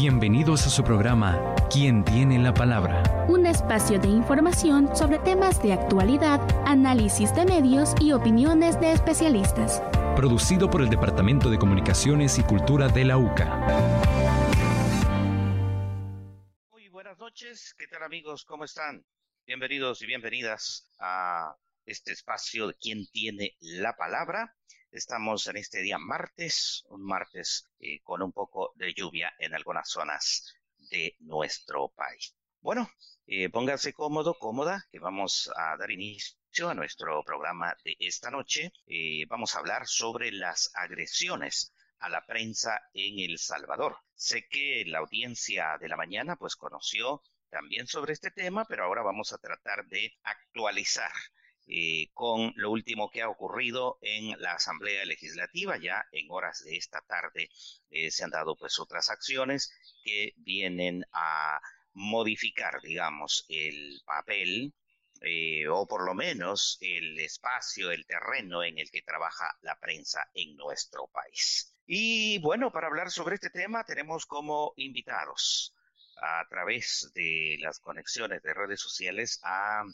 Bienvenidos a su programa ¿Quién tiene la palabra? Un espacio de información sobre temas de actualidad, análisis de medios y opiniones de especialistas. Producido por el Departamento de Comunicaciones y Cultura de la UCA. Muy buenas noches, ¿qué tal amigos? ¿Cómo están? Bienvenidos y bienvenidas a este espacio de ¿Quién tiene la palabra? Estamos en este día martes, un martes eh, con un poco de lluvia en algunas zonas de nuestro país. Bueno, eh, pónganse cómodo, cómoda, que vamos a dar inicio a nuestro programa de esta noche. Eh, vamos a hablar sobre las agresiones a la prensa en El Salvador. Sé que la audiencia de la mañana pues conoció también sobre este tema, pero ahora vamos a tratar de actualizar eh, con lo último que ha ocurrido en la Asamblea Legislativa. Ya en horas de esta tarde eh, se han dado pues otras acciones que vienen a modificar, digamos, el papel eh, o por lo menos el espacio, el terreno en el que trabaja la prensa en nuestro país. Y bueno, para hablar sobre este tema tenemos como invitados a través de las conexiones de redes sociales a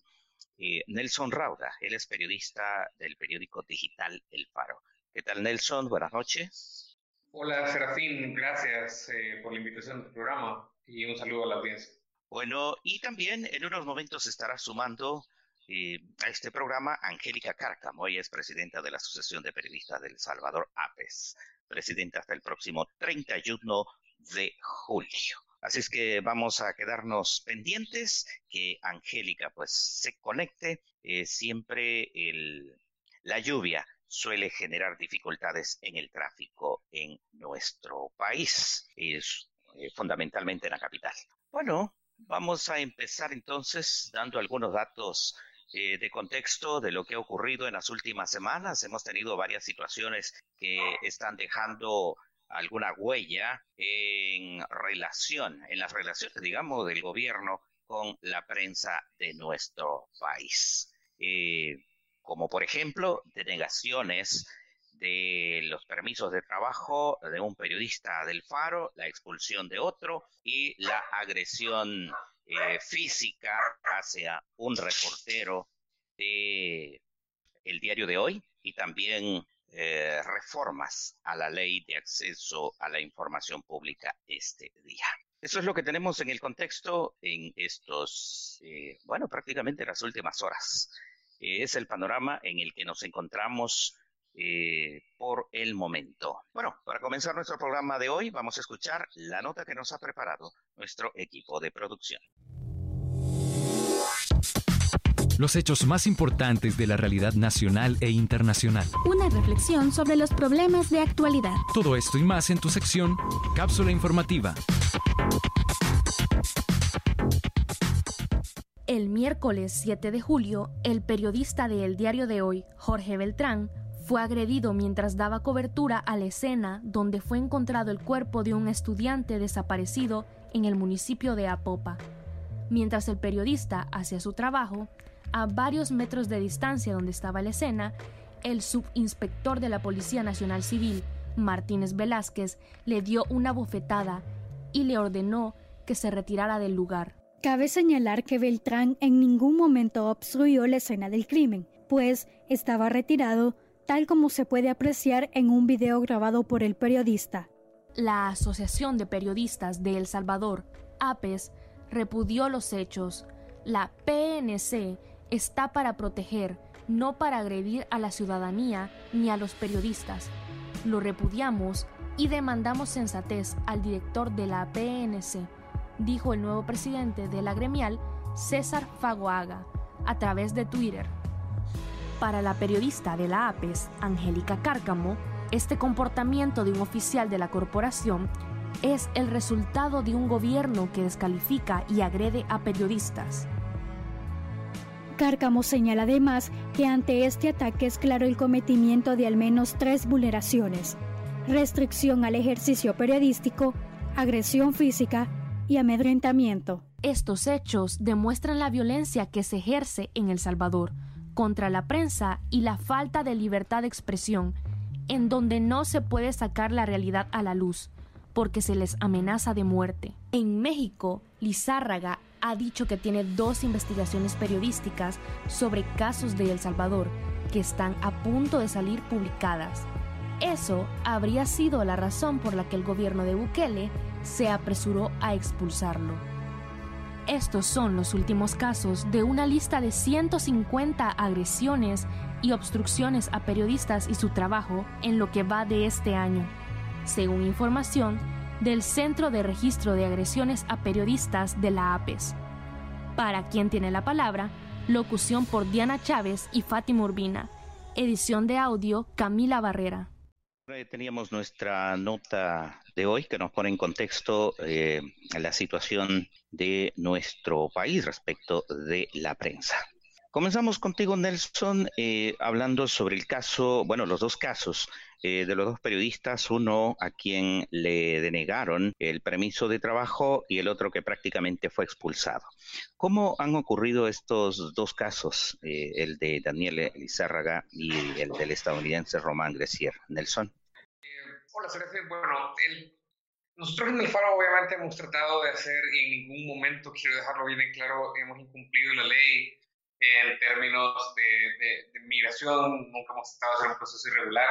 eh, Nelson Rauda. Él es periodista del periódico digital El Faro. ¿Qué tal, Nelson? Buenas noches. Hola, Serafín. Gracias eh, por la invitación al programa y un saludo a la audiencia. Bueno, y también en unos momentos estará sumando eh, a este programa Angélica Cárcamo. Ella es presidenta de la Asociación de Periodistas del Salvador, APES, presidenta hasta el próximo 31 de julio. Así es que vamos a quedarnos pendientes, que Angélica pues se conecte. Eh, siempre la lluvia suele generar dificultades en el tráfico en nuestro país, es, eh, fundamentalmente en la capital. Bueno, vamos a empezar entonces dando algunos datos eh, de contexto de lo que ha ocurrido en las últimas semanas. Hemos tenido varias situaciones que están dejando alguna huella en relación, en las relaciones, digamos, del gobierno con la prensa de nuestro país. Eh, como por ejemplo, denegaciones de los permisos de trabajo de un periodista del Faro, la expulsión de otro y la agresión eh, física hacia un reportero de el diario de hoy y también eh, reformas a la ley de acceso a la información pública este día. Eso es lo que tenemos en el contexto en estos, eh, bueno, prácticamente las últimas horas. Eh, es el panorama en el que nos encontramos por el momento. Bueno, para comenzar nuestro programa de hoy, vamos a escuchar la nota que nos ha preparado nuestro equipo de producción los hechos más importantes de la realidad nacional e internacional. Una reflexión sobre los problemas de actualidad. Todo esto y más en tu sección Cápsula Informativa. El miércoles 7 de julio, el periodista de El Diario de Hoy, Jorge Beltrán, fue agredido mientras daba cobertura a la escena donde fue encontrado el cuerpo de un estudiante desaparecido en el municipio de Apopa. Mientras el periodista hacía su trabajo, a varios metros de distancia donde estaba la escena, el subinspector de la Policía Nacional Civil, Martínez Velázquez, le dio una bofetada y le ordenó que se retirara del lugar. Cabe señalar que Beltrán en ningún momento obstruyó la escena del crimen, pues estaba retirado tal como se puede apreciar en un video grabado por el periodista. La Asociación de Periodistas de El Salvador, APES, repudió los hechos. La PNC está para proteger, no para agredir a la ciudadanía ni a los periodistas. Lo repudiamos y demandamos sensatez al director de la PNC, dijo el nuevo presidente de la gremial, César Fagoaga, a través de Twitter. Para la periodista de la APES, Angélica Cárcamo, este comportamiento de un oficial de la corporación es el resultado de un gobierno que descalifica y agrede a periodistas. Cárcamo señala además que ante este ataque es claro el cometimiento de al menos tres vulneraciones. Restricción al ejercicio periodístico, agresión física y amedrentamiento. Estos hechos demuestran la violencia que se ejerce en El Salvador contra la prensa y la falta de libertad de expresión, en donde no se puede sacar la realidad a la luz, porque se les amenaza de muerte. En México, Lizárraga ha dicho que tiene dos investigaciones periodísticas sobre casos de El Salvador que están a punto de salir publicadas. Eso habría sido la razón por la que el gobierno de Bukele se apresuró a expulsarlo. Estos son los últimos casos de una lista de 150 agresiones y obstrucciones a periodistas y su trabajo en lo que va de este año, según información del Centro de Registro de Agresiones a Periodistas de la APES. Para quien tiene la palabra, locución por Diana Chávez y Fátima Urbina, edición de audio Camila Barrera. Teníamos nuestra nota de hoy que nos pone en contexto eh, la situación de nuestro país respecto de la prensa. Comenzamos contigo, Nelson, eh, hablando sobre el caso, bueno, los dos casos eh, de los dos periodistas, uno a quien le denegaron el permiso de trabajo y el otro que prácticamente fue expulsado. ¿Cómo han ocurrido estos dos casos, el de Daniel Lizárraga y el del estadounidense Román Grecier? Nelson. Hola, Sergio. Bueno, nosotros en el Faro obviamente hemos tratado de hacer en ningún momento, quiero dejarlo bien en claro, hemos incumplido la ley en términos de, de, migración, nunca hemos de hacer un proceso irregular,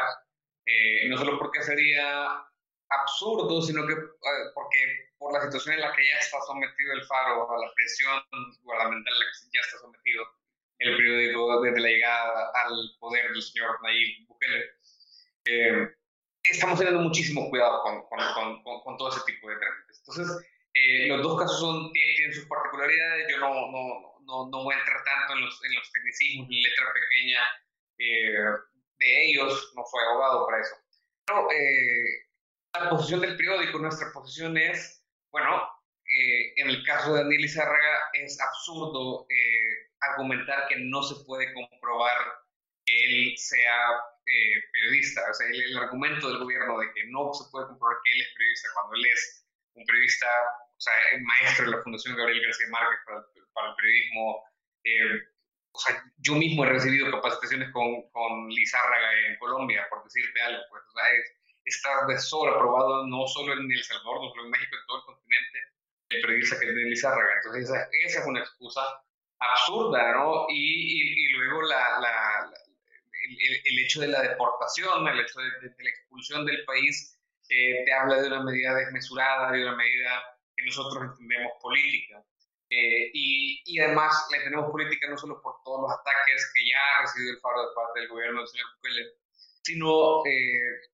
eh, no solo porque sería absurdo, sino que eh, porque por la situación en la que ya está sometido el Faro, a la presión gubernamental en la que ya está sometido el periódico desde la llegada al poder del señor Nayib Bukele. Eh, estamos teniendo muchísimo cuidado con, con, con, con todo ese tipo de trámites. Entonces, eh, los dos casos son, tienen, sus particularidades, yo no, no, no, no, voy a entrar tanto en los, en los tecnicismos, en letra pequeña eh, de ellos, no soy abogado para eso. Pero eh, la posición del periódico, nuestra posición es, bueno, en el caso de Daniel Izárraga es absurdo argumentar que no se puede comprobar que él sea eh, periodista. O sea, el, argumento del gobierno de que no se puede comprobar que él es periodista cuando él es un periodista, o sea, maestro de la Fundación Gabriel García Márquez para, el periodismo. Eh, o sea, yo mismo he recibido capacitaciones con, con Lizárraga en Colombia, por decirte algo. Pues, o sea, está de sobra probado no solo en El Salvador, no solo en México, en todo el continente, el periodista que es de Lizárraga. Entonces, esa, esa es una excusa absurda, ¿no? Y, y, luego la, la el, hecho de la deportación, el hecho de, la expulsión del país, eh, te habla de una medida desmesurada, de una medida que nosotros entendemos política. Eh, y, y, además le tenemos política no solo por todos los ataques que ya ha recibido el Faro de parte del gobierno del señor Bukele, sino eh,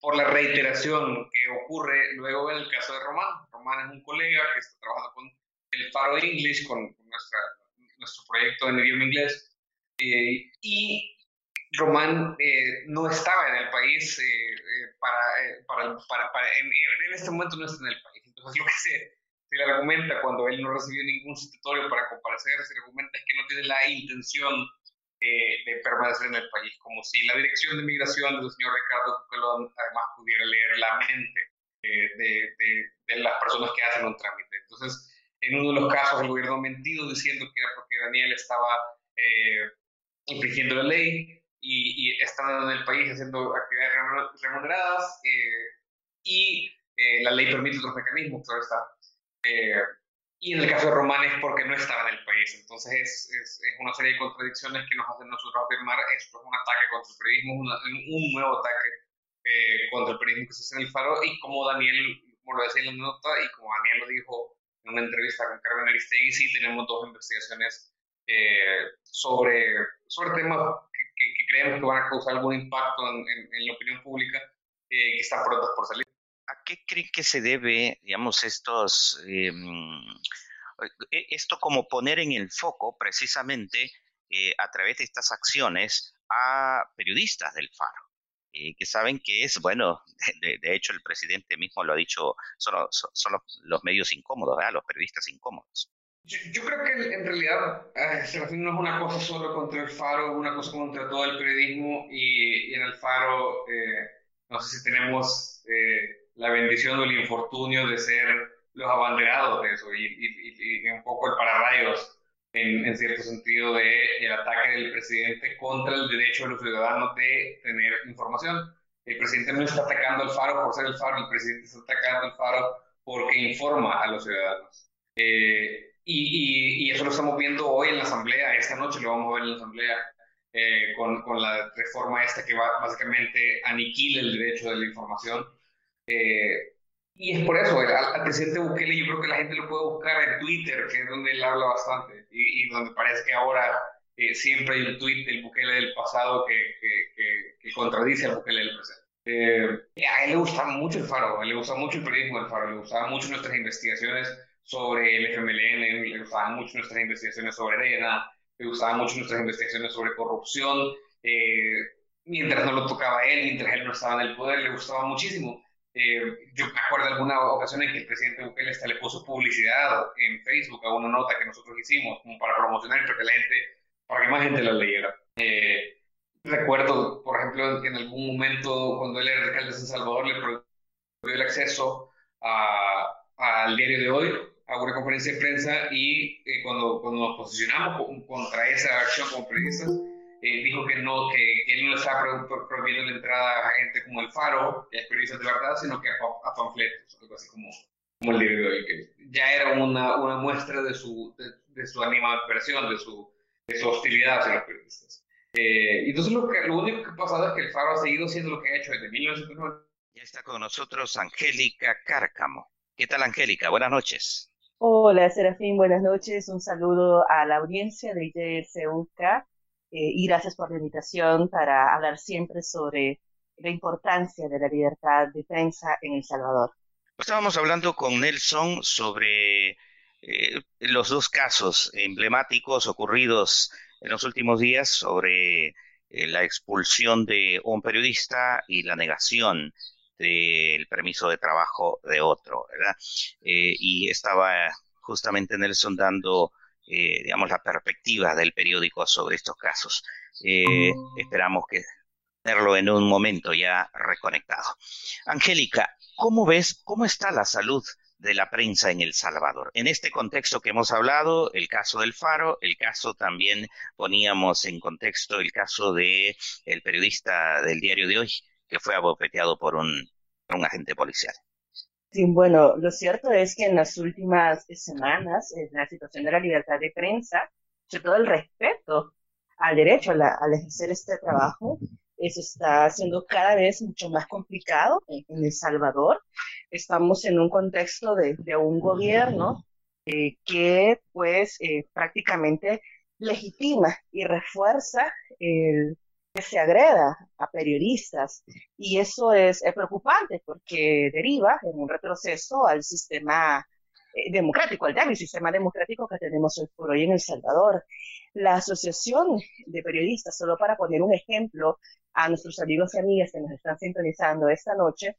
por la reiteración que ocurre luego en el caso de Román. Román es un colega que está trabajando con el Faro English, con, nuestra, nuestro proyecto en idioma inglés, y Román eh, no estaba en el país eh, eh, para, para, para, en, este momento no está en el país. Entonces lo que se, se, le argumenta cuando él no recibió ningún sustitutorio para comparecer, se le argumenta es que no tiene la intención de permanecer en el país, como si la dirección de migración del señor Ricardo Cucalón además pudiera leer la mente de, de, de, las personas que hacen un trámite. Entonces, en uno de los casos el gobierno mentido diciendo que era porque Daniel estaba infringiendo la ley, y, y están en el país haciendo actividades remuneradas eh, y eh, la ley permite otros mecanismos, claro está. Eh, y en el caso de Román es porque no estaba en el país. Entonces es, es, es, una serie de contradicciones que nos hacen nosotros afirmar esto es un ataque contra el periodismo, un nuevo ataque contra el periodismo que se hace en el Faro y como Daniel, como lo decía en la nota y como Daniel lo dijo en una entrevista con Carmen Aristegui, sí tenemos dos investigaciones sobre, sobre temas que, creemos que van a causar algún impacto en, la opinión pública eh, que están prontos por salir. ¿A qué creen que se debe, digamos, estos, em, e, esto como poner en el foco precisamente eh, a través de estas acciones a periodistas del Faro? Eh, que saben que es, bueno, de, hecho el presidente mismo lo ha dicho, son, son, los, medios incómodos, los periodistas incómodos. Yo, creo que en realidad no es una cosa solo contra el Faro, es una cosa contra todo el periodismo y, en el Faro eh, no sé si tenemos eh, la bendición o el infortunio de ser los abanderados de eso y, un poco el pararrayos en, en cierto sentido de el ataque del presidente contra el derecho de los ciudadanos de tener información. El presidente no está atacando al faro por ser el faro, el presidente está atacando al faro porque informa a los ciudadanos. Eh, y, y, eso lo estamos viendo hoy en la Asamblea, esta noche lo vamos a ver en la Asamblea, eh, con, con, la reforma esta que va, básicamente aniquila el derecho de la información. Eh, y es por eso, al, presidente Bukele yo creo que la gente lo puede buscar en Twitter, que es donde él habla bastante, y, donde parece que ahora siempre hay un tweet del Bukele del pasado que, que, que, contradice al Bukele del presente. Eh, a él le gustaba mucho el Faro, a él le gustaba mucho el periodismo del Faro, le gustaban mucho nuestras investigaciones sobre el FMLN, le gustaban mucho nuestras investigaciones sobre Arena, le gustaban mucho nuestras investigaciones sobre corrupción. Eh, mientras no lo tocaba él, mientras él no estaba en el poder, le gustaba muchísimo. Eh, yo me acuerdo alguna ocasión en que el presidente Bukele hasta le puso publicidad en Facebook a una nota que nosotros hicimos como para promocionar para que la gente, para que más gente la leyera. Eh, recuerdo, por ejemplo, que en algún momento cuando él era alcalde de San Salvador le prohibió el acceso al diario de hoy, a una conferencia de prensa y eh, cuando, cuando nos posicionamos contra esa acción como periodistas, eh, dijo que no, que, él no estaba prohibiendo la entrada a gente como el Faro, que es periodista de verdad, sino que a, panfletos, algo así como, como el diario de hoy, que ya era una, una muestra de su, de, su animadversión, de su, de su hostilidad hacia los periodistas. Eh, entonces lo, que, lo único que ha pasado es que el Faro ha seguido siendo lo que ha hecho desde 1990. Ya está con nosotros Angélica Cárcamo. ¿Qué tal, Angélica? Buenas noches. Hola, Serafín, buenas noches. Un saludo a la audiencia de ITSUK eh, y gracias por la invitación para hablar siempre sobre la importancia de la libertad de prensa en El Salvador. Estábamos hablando con Nelson sobre eh, los dos casos emblemáticos ocurridos en los últimos días sobre eh, la expulsión de un periodista y la negación del permiso de trabajo de otro, ¿verdad? Eh, y estaba justamente Nelson dando, eh, digamos, la perspectiva del periódico sobre estos casos. esperamos que tenerlo en un momento ya reconectado. Angélica, ¿cómo ves, cómo está la salud de la prensa en El Salvador. En este contexto que hemos hablado, el caso del Faro, el caso también poníamos en contexto el caso de el periodista del diario de hoy que fue abofeteado por un, agente policial. Sí, bueno, lo cierto es que en las últimas semanas eh, la situación de la libertad de prensa, sobre todo el respeto al derecho a, ejercer este trabajo, se está haciendo cada vez mucho más complicado en, El Salvador. Estamos en un contexto de, un gobierno eh, que pues eh, prácticamente legitima y refuerza el que se agreda a periodistas y eso es, preocupante porque deriva en un retroceso al sistema eh, democrático, al débil sistema democrático que tenemos hoy por hoy en El Salvador. La Asociación de Periodistas, solo para poner un ejemplo, a nuestros amigos y amigas que nos están sintonizando esta noche,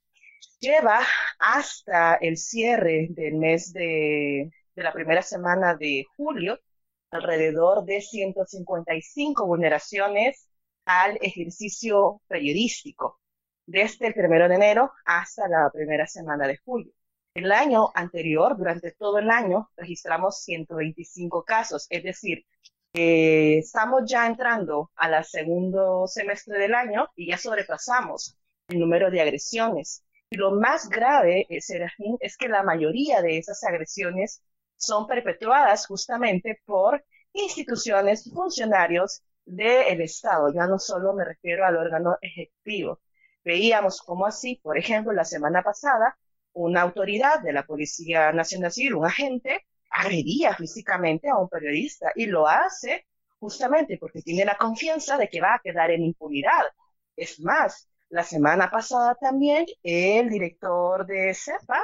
lleva hasta el cierre del mes de, de la primera semana de julio alrededor de 155 vulneraciones al ejercicio periodístico, desde el primero de enero hasta la primera semana de julio. El año anterior, durante todo el año, registramos 125 casos, es decir, estamos ya entrando al segundo semestre del año y ya sobrepasamos el número de agresiones. Y lo más grave, eh, Serafín, es que la mayoría de esas agresiones son perpetuadas justamente por instituciones, funcionarios del Estado. Ya no solo me refiero al órgano ejecutivo. Veíamos como así, por ejemplo, la semana pasada, una autoridad de la Policía Nacional Civil, un agente, agredía físicamente a un periodista y lo hace justamente porque tiene la confianza de que va a quedar en impunidad. Es más, la semana pasada también el director de CEPA,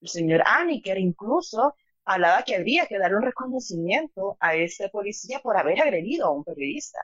el señor Aniker, incluso hablaba que habría que dar un reconocimiento a este policía por haber agredido a un periodista.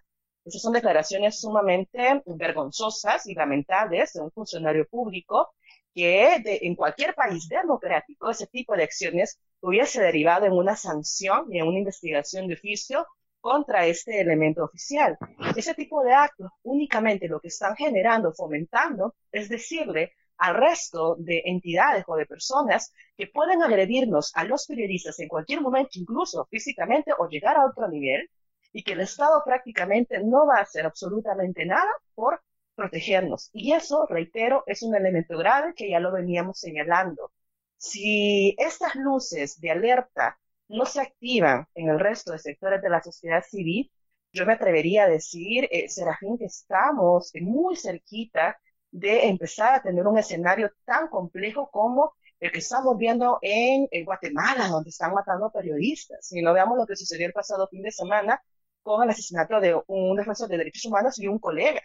Esas son declaraciones sumamente vergonzosas y lamentables de un funcionario público que en cualquier país democrático ese tipo de acciones hubiese derivado en una sanción y en una investigación de oficio contra este elemento oficial. Ese tipo de actos únicamente lo que están generando, fomentando, es decirle al resto de entidades o de personas que pueden agredirnos a los periodistas en cualquier momento, incluso físicamente, o llegar a otro nivel, y que el Estado prácticamente no va a hacer absolutamente nada por protegernos. Y eso, reitero, es un elemento grave que ya lo veníamos señalando. Si estas luces de alerta no se activan en el resto de sectores de la sociedad civil, yo me atrevería a decir, eh, Serafín, que estamos muy cerquita de empezar a tener un escenario tan complejo como el que estamos viendo en, Guatemala, donde están matando periodistas. Y no veamos lo que sucedió el pasado fin de semana con el asesinato de un defensor de derechos humanos y un colega,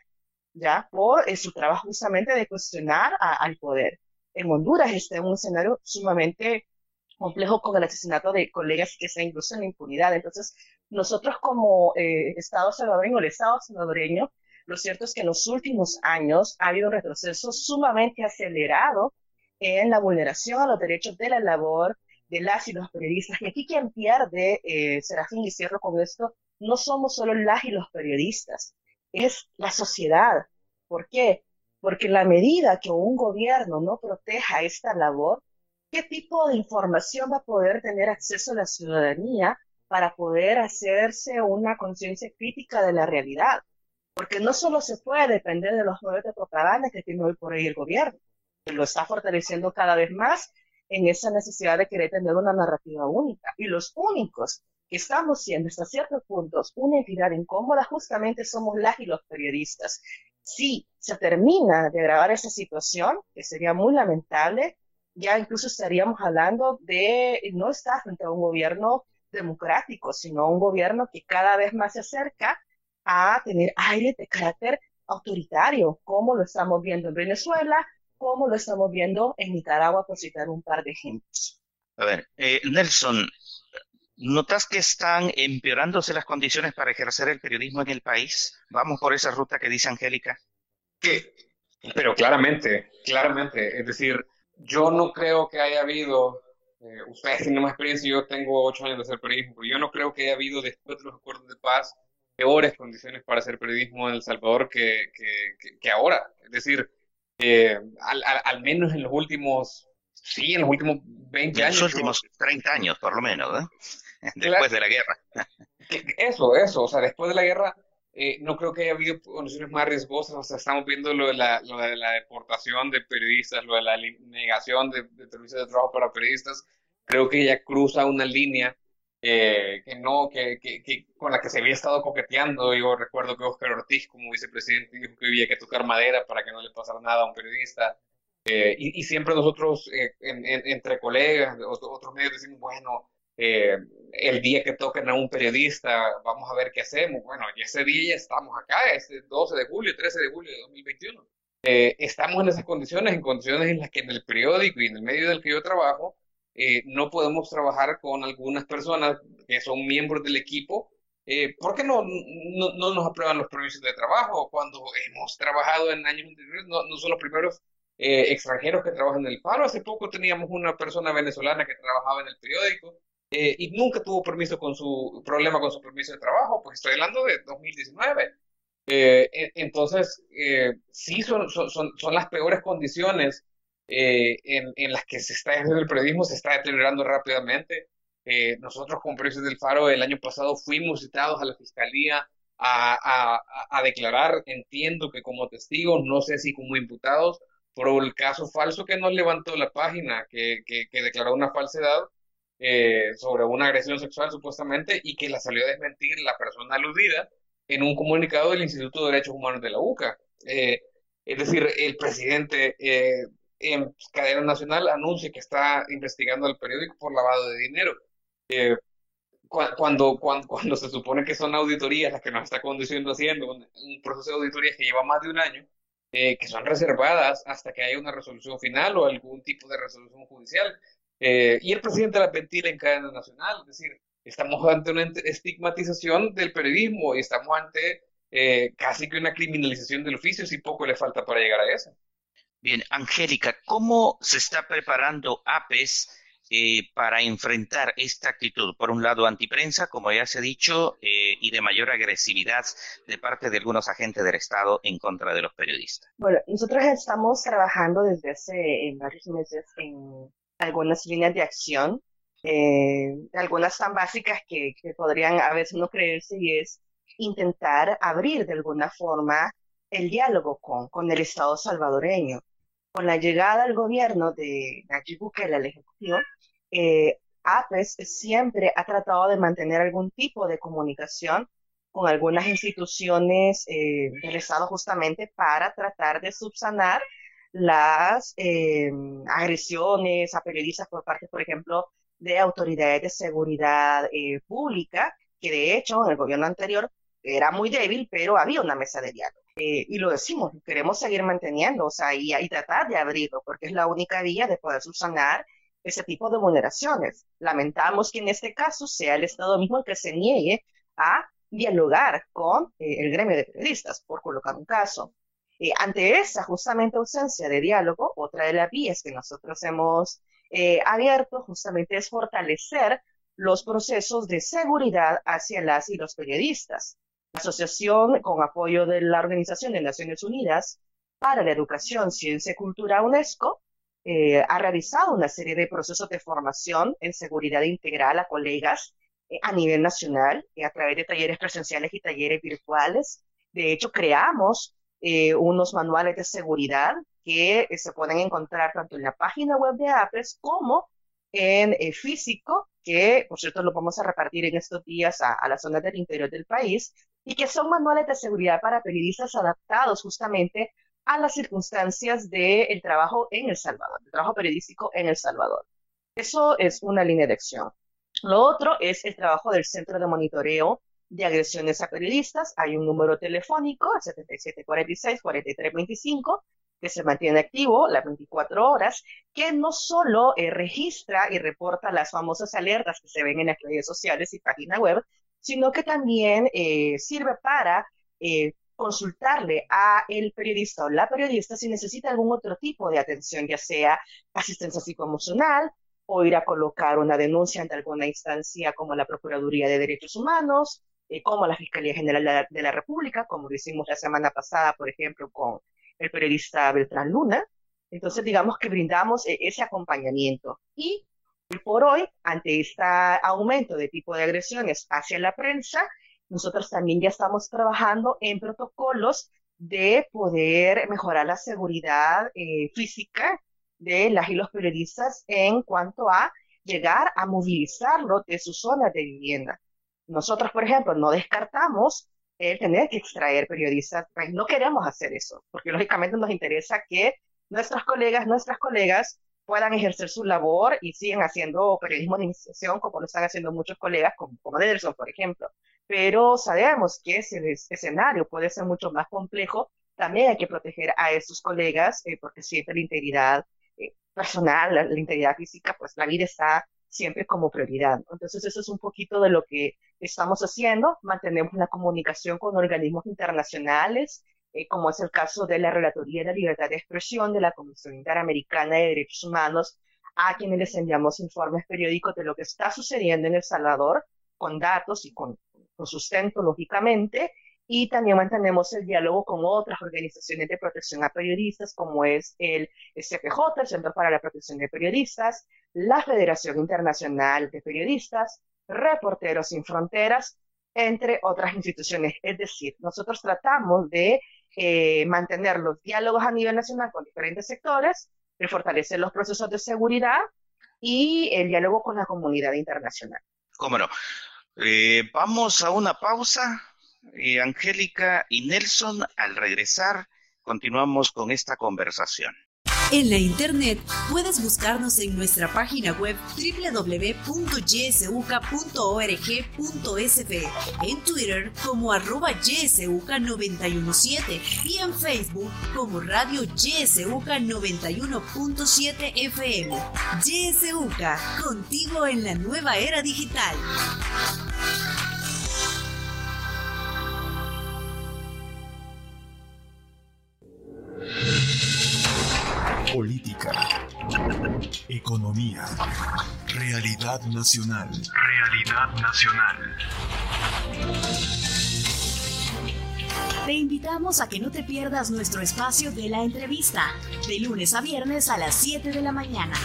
ya por eh, su trabajo justamente de cuestionar al poder. En Honduras está en un escenario sumamente complejo con el asesinato de colegas que está incluso en la impunidad. Entonces, nosotros como eh, Estado salvadoreño, el Estado salvadoreño, lo cierto es que en los últimos años ha habido un retroceso sumamente acelerado en la vulneración a los derechos de la labor de las y los periodistas. Y aquí quien pierde, eh, Serafín, y cierro con esto, no somos solo las y los periodistas, es la sociedad. ¿Por qué? Porque la medida que un gobierno no proteja esta labor, ¿qué tipo de información va a poder tener acceso la ciudadanía para poder hacerse una conciencia crítica de la realidad? Porque no solo se puede depender de los medios de propaganda que tiene hoy por ahí el gobierno, que lo está fortaleciendo cada vez más en esa necesidad de querer tener una narrativa única. Y los únicos que estamos siendo hasta ciertos puntos una entidad incómoda justamente somos las y los periodistas. Si se termina de agravar esa situación, que sería muy lamentable, ya incluso estaríamos hablando de no estar frente a un gobierno democrático, sino un gobierno que cada vez más se acerca a tener aire de carácter autoritario, como lo estamos viendo en Venezuela, como lo estamos viendo en Nicaragua, por citar un par de ejemplos. A ver, eh, Nelson, ¿notas que están empeorándose las condiciones para ejercer el periodismo en el país? ¿Vamos por esa ruta que dice Angélica? Que, pero claramente, claramente. Es decir, yo no creo que haya habido, eh, ustedes tienen más experiencia, yo tengo ocho años de hacer periodismo, pero yo no creo que haya habido después de los acuerdos de paz peores condiciones para hacer periodismo en El Salvador que, que, que ahora. Es decir, eh, al, menos en los últimos, sí, en los últimos 20 años. En los últimos 30 años, por lo menos, después de la guerra. Eso, eso, o sea, después de la guerra, eh, no creo que haya habido condiciones más riesgosas, o sea, estamos viendo lo de la, lo de la deportación de periodistas, lo de la negación de, de de trabajo para periodistas, creo que ya cruza una línea eh, que no, que, que, con la que se había estado coqueteando. Yo recuerdo que Oscar Ortiz, como vicepresidente, dijo que había que tocar madera para que no le pasara nada a un periodista. Eh, y, siempre nosotros, eh, entre colegas, otros medios, decimos, bueno, el día que toquen a un periodista, vamos a ver qué hacemos. Bueno, y ese día ya estamos acá, es 12 de julio, 13 de julio de 2021. estamos en esas condiciones, en condiciones en las que en el periódico y en el medio del que yo trabajo, eh, no podemos trabajar con algunas personas que son miembros del equipo eh, ¿por qué no, no, nos aprueban los permisos de trabajo cuando hemos trabajado en años anteriores? No, no son los primeros eh, extranjeros que trabajan en el paro. Hace poco teníamos una persona venezolana que trabajaba en el periódico y nunca tuvo permiso con su problema con su permiso de trabajo, pues estoy hablando de 2019. entonces, sí son, son, son, las peores condiciones eh, en, las que se está haciendo el periodismo se está deteriorando rápidamente. Eh, nosotros como periodistas del Faro el año pasado fuimos citados a la Fiscalía a, a, declarar, entiendo que como testigos, no sé si como imputados, por el caso falso que nos levantó la página, que, que, declaró una falsedad eh, sobre una agresión sexual supuestamente y que la salió a desmentir la persona aludida en un comunicado del Instituto de Derechos Humanos de la UCA. es decir, el presidente en cadena nacional anuncia que está investigando al periódico por lavado de dinero. Eh, cuando, cuando, cuando, se supone que son auditorías las que nos está conduciendo haciendo, un, proceso de auditorías que lleva más de un año, eh, que son reservadas hasta que haya una resolución final o algún tipo de resolución judicial. Eh, y el presidente la ventila en cadena nacional, es decir, estamos ante una estigmatización del periodismo y estamos ante casi que una criminalización del oficio, si poco le falta para llegar a eso. Bien, Angélica, ¿cómo se está preparando APES eh, para enfrentar esta actitud, por un lado antiprensa, como ya se ha dicho, eh, y de mayor agresividad de parte de algunos agentes del Estado en contra de los periodistas? Bueno, nosotros estamos trabajando desde hace varios meses en algunas líneas de acción, eh, algunas tan básicas que, que podrían a veces no creerse y es intentar abrir de alguna forma el diálogo con, con el Estado salvadoreño. Con la llegada al gobierno de Nayib Bukele al Ejecutivo, eh, APES siempre ha tratado de mantener algún tipo de comunicación con algunas instituciones eh, del Estado justamente para tratar de subsanar las eh, agresiones a periodistas por parte, por ejemplo, de autoridades de seguridad pública, que de hecho en el gobierno anterior era muy débil, pero había una mesa de diálogo. Eh, y lo decimos, queremos seguir manteniendo, o sea, y, tratar de abrirlo, porque es la única vía de poder subsanar ese tipo de vulneraciones. Lamentamos que en este caso sea el Estado mismo el que se niegue a dialogar con el gremio de periodistas, por colocar un caso. Eh, ante esa justamente ausencia de diálogo, otra de las vías que nosotros hemos eh, abierto justamente es fortalecer los procesos de seguridad hacia las y los periodistas. La asociación, con apoyo de la Organización de Naciones Unidas para la Educación, Ciencia y Cultura UNESCO, eh, ha realizado una serie de procesos de formación en seguridad integral a colegas a nivel nacional a través de talleres presenciales y talleres virtuales. De hecho, creamos eh, unos manuales de seguridad que eh, se pueden encontrar tanto en la página web de APES como en eh, físico, que por cierto lo vamos a repartir en estos días a, a las zonas del interior del país, y que son manuales de seguridad para periodistas adaptados justamente a las circunstancias del trabajo en El Salvador, el trabajo periodístico en El Salvador. Eso es una línea de acción. Lo otro es el trabajo del Centro de Monitoreo de agresiones a periodistas. Hay un número telefónico, 7746-4325, que se mantiene activo las 24 horas, que no solo eh, registra y reporta las famosas alertas que se ven en las redes sociales y página web, sino que también eh, sirve para eh, consultarle a el periodista o la periodista si necesita algún otro tipo de atención, ya sea asistencia psicoemocional o ir a colocar una denuncia ante alguna instancia como la Procuraduría de Derechos Humanos, eh, como la Fiscalía General de la, República, como lo hicimos la semana pasada, por ejemplo, con el periodista Beltrán Luna. Entonces, digamos que brindamos eh, ese acompañamiento. Y por hoy, ante este aumento de tipo de agresiones hacia la prensa, nosotros también ya estamos trabajando en protocolos de poder mejorar la seguridad eh, física de las y los periodistas en cuanto a llegar a movilizarlo de sus zonas de vivienda. Nosotros, por ejemplo, no descartamos el tener que extraer periodistas, pues no queremos hacer eso, porque lógicamente nos interesa que nuestros colegas, nuestras colegas puedan ejercer su labor y sigan haciendo periodismo de investigación como lo están haciendo muchos colegas, como, como por ejemplo. Pero sabemos que ese escenario puede ser mucho más complejo. También hay que proteger a esos colegas eh, porque siempre la integridad eh, personal, la, la, integridad física, pues la vida está siempre como prioridad. Entonces, eso es un poquito de lo que estamos haciendo. Mantenemos la comunicación con organismos internacionales, eh, como es el caso de la Relatoría de Libertad de Expresión de la Comisión Interamericana de Derechos Humanos, a quienes les enviamos informes periódicos de lo que está sucediendo en El Salvador, con datos y con, con sustento, lógicamente, y también mantenemos el diálogo con otras organizaciones de protección a periodistas, como es el CPJ, el Centro para la Protección de Periodistas, la Federación Internacional de Periodistas, Reporteros Sin Fronteras, entre otras instituciones. Es decir, nosotros tratamos de eh, mantener los diálogos a nivel nacional con diferentes sectores, fortalecer los procesos de seguridad y el diálogo con la comunidad internacional. Cómo no. Eh, vamos a una pausa eh, Angélica y Nelson, al regresar, continuamos con esta conversación. En la internet puedes buscarnos en nuestra página web www.ysuca.org.sb, en Twitter como arroba ysuca917 y en Facebook como Radio YSUCA 91.7 FM. YSUCA, contigo en la nueva era digital. Política. Economía. Realidad nacional. Realidad nacional. Te invitamos a que no te pierdas nuestro espacio de la entrevista, de lunes a viernes a las 7 de la mañana.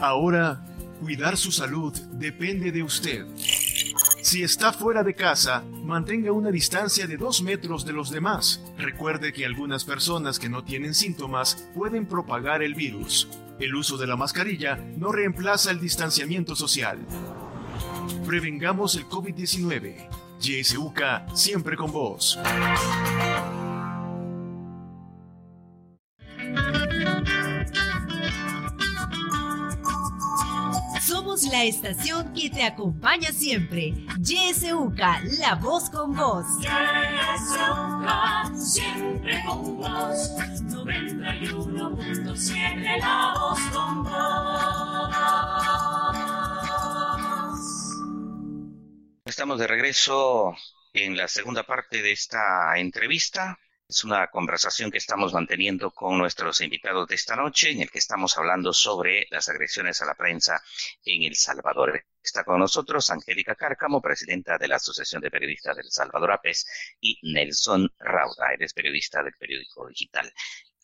Ahora Cuidar su salud depende de usted. Si está fuera de casa, mantenga una distancia de dos metros de los demás. Recuerde que algunas personas que no tienen síntomas pueden propagar el virus. El uso de la mascarilla no reemplaza el distanciamiento social. Prevengamos el COVID-19. YSUK siempre con vos. La estación que te acompaña siempre. YSUK, la voz con vos. YSUK, siempre con vos. 91.7, la voz con vos. Estamos de regreso en la segunda parte de esta entrevista. Es una conversación que estamos manteniendo con nuestros invitados de esta noche, en el que estamos hablando sobre las agresiones a la prensa en El Salvador. Está con nosotros Angélica Cárcamo, presidenta de la Asociación de Periodistas del Salvador APES, y Nelson Rauda, eres periodista del periódico digital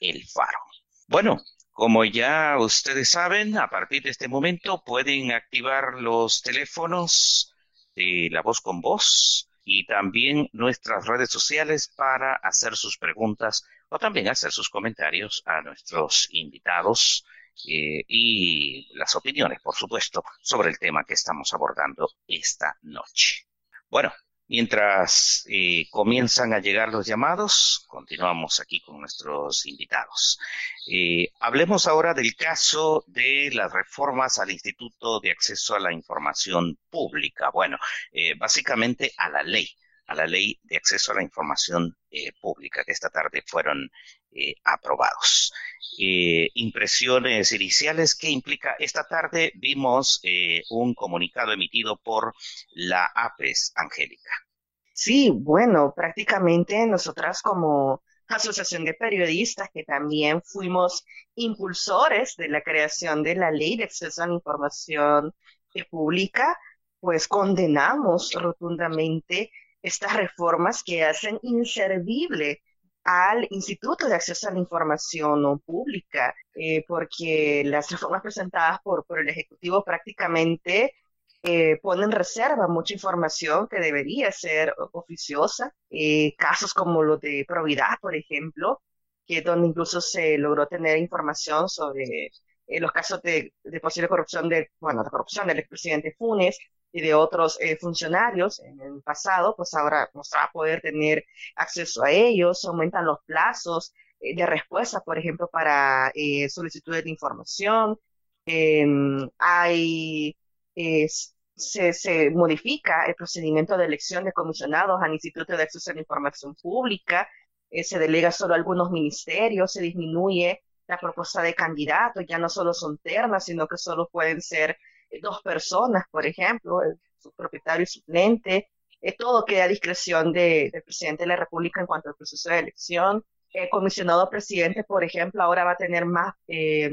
El Faro. Bueno, como ya ustedes saben, a partir de este momento pueden activar los teléfonos de La Voz con Voz y también nuestras redes sociales para hacer sus preguntas o también hacer sus comentarios a nuestros invitados eh, y las opiniones, por supuesto, sobre el tema que estamos abordando esta noche. Bueno, mientras eh, comienzan a llegar los llamados, continuamos aquí con nuestros invitados. Eh, hablemos ahora del caso de las reformas al Instituto de Acceso a la Información Pública. Bueno, eh, básicamente a la ley, a la ley de acceso a la información eh, pública, que esta tarde fueron eh, aprobados. Eh, impresiones iniciales que implica esta tarde vimos un comunicado emitido por la APES, Angélica. Sí, bueno, prácticamente nosotras como Asociación de Periodistas, que también fuimos impulsores de la creación de la Ley de Acceso a la Información Pública, pues condenamos rotundamente estas reformas que hacen inservible al Instituto de Acceso a la Información Pública, eh, porque las reformas presentadas por, por el Ejecutivo prácticamente eh, ponen reserva mucha información que debería ser oficiosa. Eh, casos como los de probidad, por ejemplo, que donde incluso se logró tener información sobre eh, los casos de, de, posible corrupción de, bueno, de corrupción del expresidente Funes y de otros eh, funcionarios en el pasado, pues ahora nos va a poder tener acceso a ellos, aumentan los plazos eh, de respuesta, por ejemplo, para solicitudes de información. Em, hay se, se, modifica el procedimiento de elección de comisionados al Instituto de Acceso a la Información Pública, eh, se delega solo a algunos ministerios, se disminuye la propuesta de candidatos, ya no solo son ternas, sino que solo pueden ser eh, dos personas, por ejemplo, el propietario y suplente. Eh, todo queda a discreción de, del presidente de la República en cuanto al proceso de elección. El comisionado presidente, por ejemplo, ahora va a tener más eh,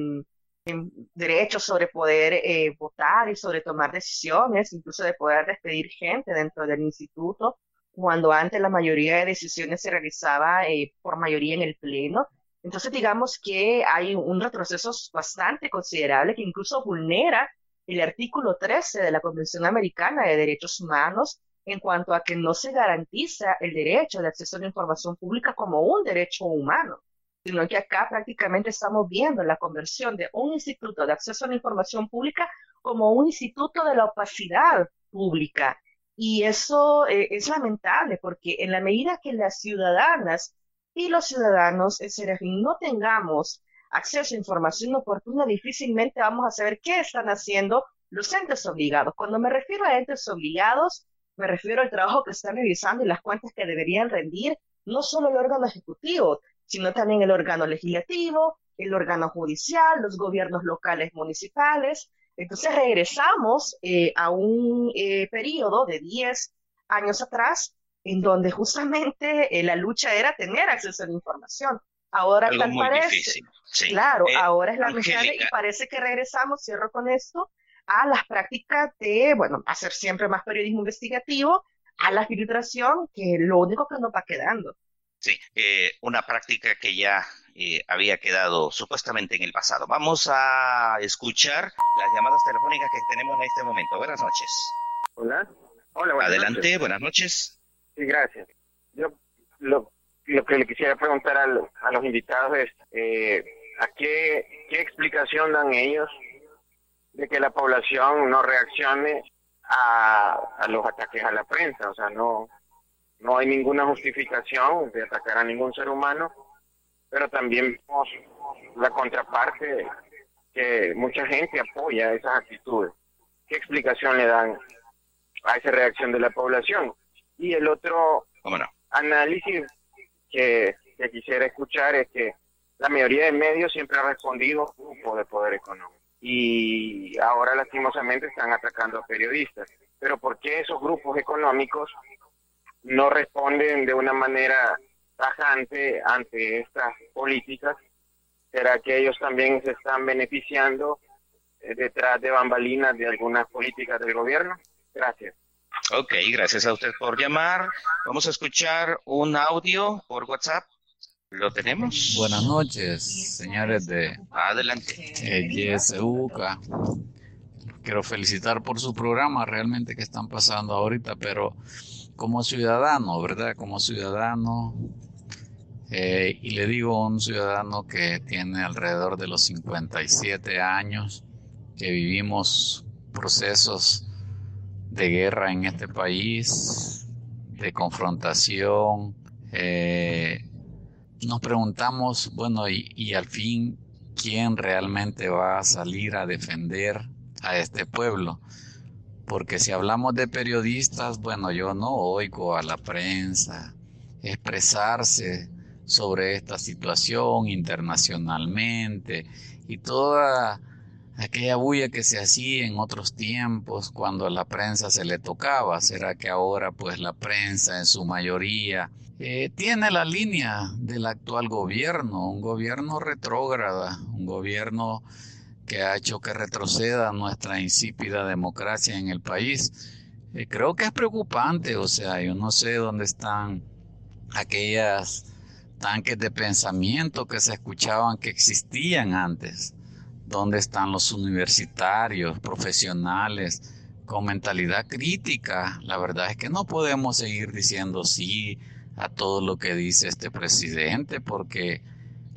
derechos sobre poder eh, votar y sobre tomar decisiones, incluso de poder despedir gente dentro del instituto, cuando antes la mayoría de decisiones se realizaba eh, por mayoría en el Pleno. Entonces, digamos que hay un retroceso bastante considerable que incluso vulnera el artículo 13 de la Convención Americana de Derechos Humanos en cuanto a que no se garantiza el derecho de acceso a la información pública como un derecho humano sino que acá prácticamente estamos viendo la conversión de un instituto de acceso a la información pública como un instituto de la opacidad pública. Y eso eh, es lamentable porque en la medida que las ciudadanas y los ciudadanos, es decir, no tengamos acceso a información oportuna, difícilmente vamos a saber qué están haciendo los entes obligados. Cuando me refiero a entes obligados, me refiero al trabajo que están realizando y las cuentas que deberían rendir no solo el órgano ejecutivo, sino también el órgano legislativo, el órgano judicial, los gobiernos locales municipales. Entonces regresamos eh, a un eh, periodo de 10 años atrás en donde justamente eh, la lucha era tener acceso a la información. Ahora Algo tal muy parece, difícil. Sí. claro, Eh, ahora es la mejor y parece que regresamos, cierro con esto, a las prácticas de, bueno, hacer siempre más periodismo investigativo, a la filtración, que es lo único que nos va quedando. Sí, eh, una práctica que ya eh, había quedado supuestamente en el pasado. Vamos a escuchar las llamadas telefónicas que tenemos en este momento. Buenas noches. Hola. Hola, buenas Adelante, buenas noches. Sí, gracias. Yo lo, lo que le quisiera preguntar al, a los invitados es, eh, ¿a qué, qué explicación dan ellos de que la población no reaccione a, a los ataques a la prensa? O sea, no, no hay ninguna justificación de atacar a ningún ser humano, pero también vemos la contraparte que mucha gente apoya esas actitudes. ¿Qué explicación le dan a esa reacción de la población? Y el otro análisis que, quisiera escuchar es que la mayoría de medios siempre ha respondido grupo de poder económico y ahora lastimosamente están atacando a periodistas. Pero ¿por qué esos grupos económicos no responden de una manera tajante ante estas políticas? ¿Será que ellos también se están beneficiando eh, detrás de bambalinas de algunas políticas del gobierno? Gracias. Ok, gracias a usted por llamar. Vamos a escuchar un audio por WhatsApp. ¿Lo tenemos? Buenas noches, señores de Adelante. Eh, YSUCA. Quiero felicitar por su programa realmente que están pasando ahorita, pero como ciudadano, ¿verdad? Como ciudadano, eh, y le digo un ciudadano que tiene alrededor de los 57 años, que vivimos procesos de guerra en este país, de confrontación. Eh, nos preguntamos, bueno, y, y al fin, ¿quién realmente va a salir a defender a este pueblo? Porque si hablamos de periodistas, bueno, yo no oigo a la prensa expresarse sobre esta situación internacionalmente y toda aquella bulla que se hacía en otros tiempos cuando a la prensa se le tocaba. ¿Será que ahora pues la prensa en su mayoría eh, tiene la línea del actual gobierno, un gobierno retrógrada, un gobierno que ha hecho que retroceda nuestra insípida democracia en el país. Eh, creo que es preocupante, o sea, yo no sé dónde están aquellas tanques de pensamiento que se escuchaban que existían antes, dónde están los universitarios, profesionales con mentalidad crítica. La verdad es que no podemos seguir diciendo sí a todo lo que dice este presidente porque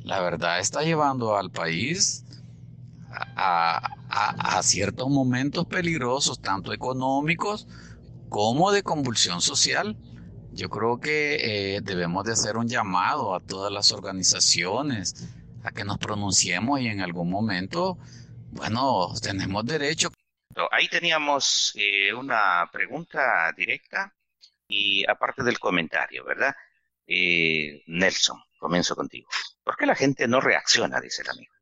la verdad está llevando al país a, ciertos momentos peligrosos, tanto económicos como de convulsión social. Yo creo que eh, debemos de hacer un llamado a todas las organizaciones a que nos pronunciemos y en algún momento, bueno, tenemos derecho. Ahí teníamos eh, una pregunta directa y aparte del comentario, ¿verdad? Eh, Nelson, comienzo contigo. ¿Por qué la gente no reacciona? Dice el amigo.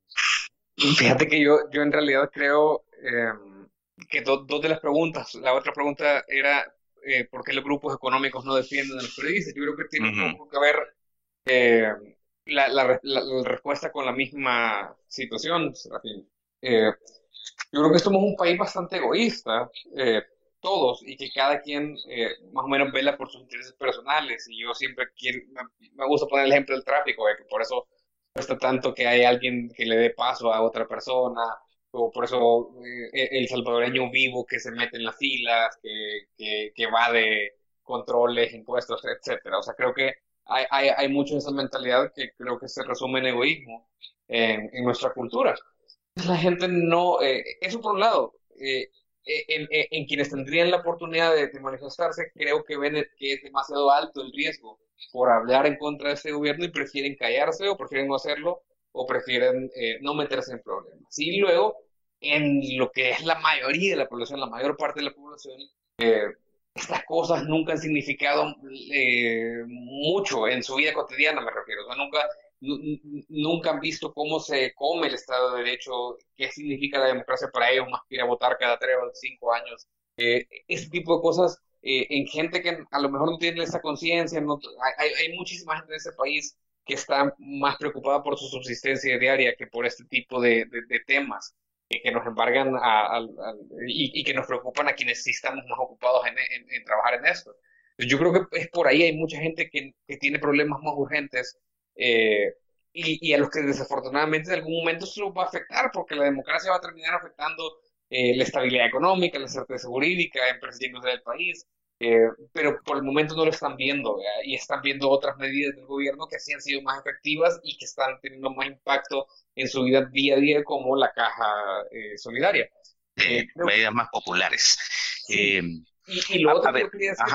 Fíjate que yo, yo en realidad creo em, que dos de las preguntas, la otra pregunta era eh, por qué los grupos económicos no defienden a los periodistas. Yo creo que tiene un poco que ver eh, la, la, respuesta con la misma situación. Eh, yo creo que somos un país bastante egoísta, todos, y que cada quien más o menos vela por sus intereses personales. Y yo siempre quiero, me, gusta poner el ejemplo del tráfico, que por eso cuesta tanto que hay alguien que le dé paso a otra persona, o por eso eh, el salvadoreño vivo que se mete en las filas, que, que, que va de controles, impuestos, etcétera. O sea, creo que hay, hay, hay mucho de esa mentalidad que creo que se resume en egoísmo en, en nuestra cultura. La gente no, eh, eso por un lado, eh, en, en, quienes tendrían la oportunidad de, de, manifestarse, creo que ven que es demasiado alto el riesgo por hablar en contra de este gobierno y prefieren callarse o prefieren no hacerlo o prefieren eh, no meterse en problemas. Y luego, en lo que es la mayoría de la población, la mayor parte de la población, eh, estas cosas nunca han significado eh, mucho en su vida cotidiana, me refiero. Nunca, nunca han visto cómo se come el Estado de Derecho, qué significa la democracia para ellos, más que ir a votar cada tres o cinco años. ese tipo de cosas eh, en gente que a lo mejor no tiene esa conciencia, no, hay, hay, muchísima gente en ese país que está más preocupada por su subsistencia diaria que por este tipo de, temas que nos embargan a, y, que nos preocupan a quienes sí estamos más ocupados en, en, trabajar en esto. Yo creo que es por ahí, hay mucha gente que, que tiene problemas más urgentes eh, y, a los que desafortunadamente en algún momento se los va a afectar, porque la democracia va a terminar afectando eh, la estabilidad económica, la certeza jurídica, empresas del país, eh, pero por el momento no lo están viendo y están viendo otras medidas del gobierno que sí han sido más efectivas y que están teniendo más impacto en su vida día a día como la caja eh, solidaria. medidas más populares. y, lo otro que quería decir,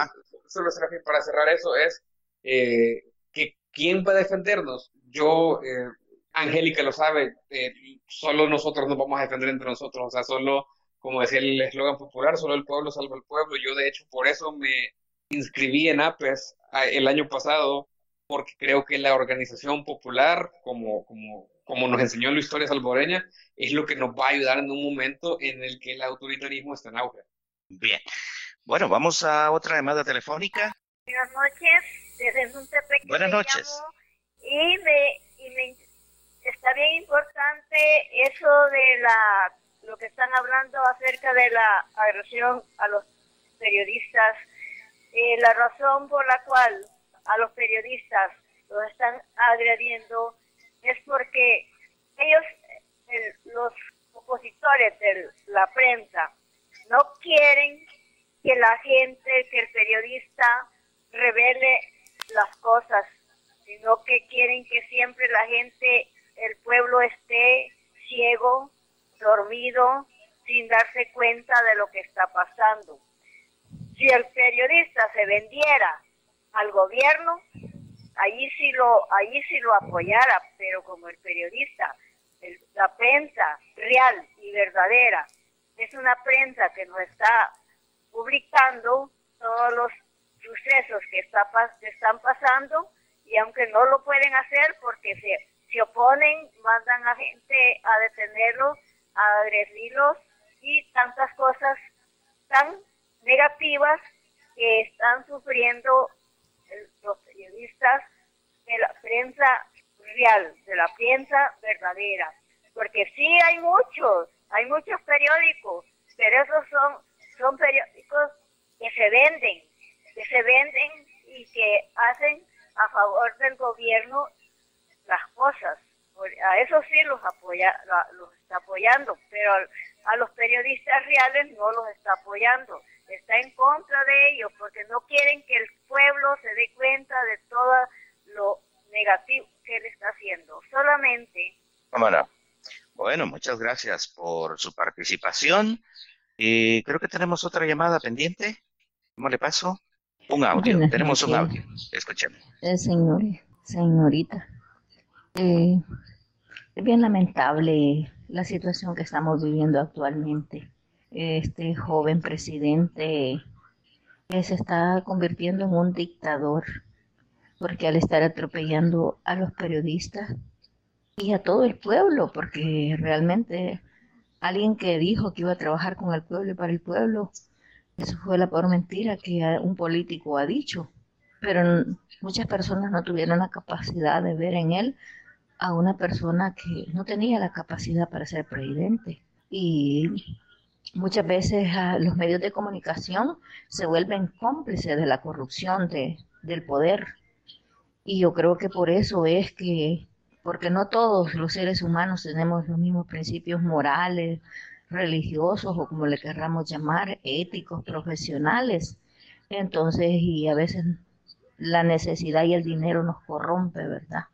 solo para cerrar eso, es que quién va a defendernos yo, eh, Angélica lo sabe, eh, solo nosotros nos vamos a defender entre nosotros, o sea, solo, como decía el eslogan popular, solo el pueblo salva al pueblo. Yo, de hecho, por eso me inscribí en APES el año pasado, porque creo que la organización popular, como, como, como nos enseñó la historia salvadoreña, es lo que nos va a ayudar en un momento en el que el autoritarismo está en auge. Bien. Bueno, vamos a otra llamada telefónica. Buenas noches, desde. Buenas noches. Y me, y me está bien importante eso de la lo que están hablando acerca de la agresión a los periodistas. Eh, la razón por la cual a los periodistas los están agrediendo es porque ellos, los opositores de la prensa, no quieren que la gente, que el periodista revele las cosas sino que quieren que siempre la gente, el pueblo esté ciego, dormido, sin darse cuenta de lo que está pasando. Si el periodista se vendiera al gobierno, allí sí lo, allí sí lo apoyara, pero como el periodista, la prensa real y verdadera, es una prensa que nos está publicando todos los sucesos que, está, que están pasando, y aunque no lo pueden hacer porque se, se oponen, mandan a gente a detenerlos, a agredirlos y tantas cosas tan negativas que están sufriendo los periodistas de la prensa real, de la prensa verdadera. Porque sí hay muchos, hay muchos periódicos, pero esos son, son periódicos que se venden, que se venden y que hacen a favor del gobierno las cosas. A eso sí los apoya, los está apoyando, pero a los periodistas reales no los está apoyando. Está en contra de ellos porque no quieren que el pueblo se dé cuenta de todo lo negativo que él está haciendo. Solamente. Bueno, bueno, muchas gracias por su participación. Y creo que tenemos otra llamada pendiente. ¿Cómo le paso? Un audio, tenemos un audio, escuchemos. Eh, señor, señorita, eh, es bien lamentable la situación que estamos viviendo actualmente. Este joven presidente se está convirtiendo en un dictador, porque al estar atropellando a los periodistas y a todo el pueblo, porque realmente alguien que dijo que iba a trabajar con el pueblo y para el pueblo, eso fue la peor mentira que un político ha dicho. Pero muchas personas no tuvieron la capacidad de ver en él a una persona que no tenía la capacidad para ser presidente. Y muchas veces los medios de comunicación se vuelven cómplices de la corrupción de, del poder. Y yo creo que por eso es que, porque no todos los seres humanos tenemos los mismos principios morales, religiosos o como le querramos llamar, éticos, profesionales. Entonces, y a veces la necesidad y el dinero nos corrompe, ¿verdad?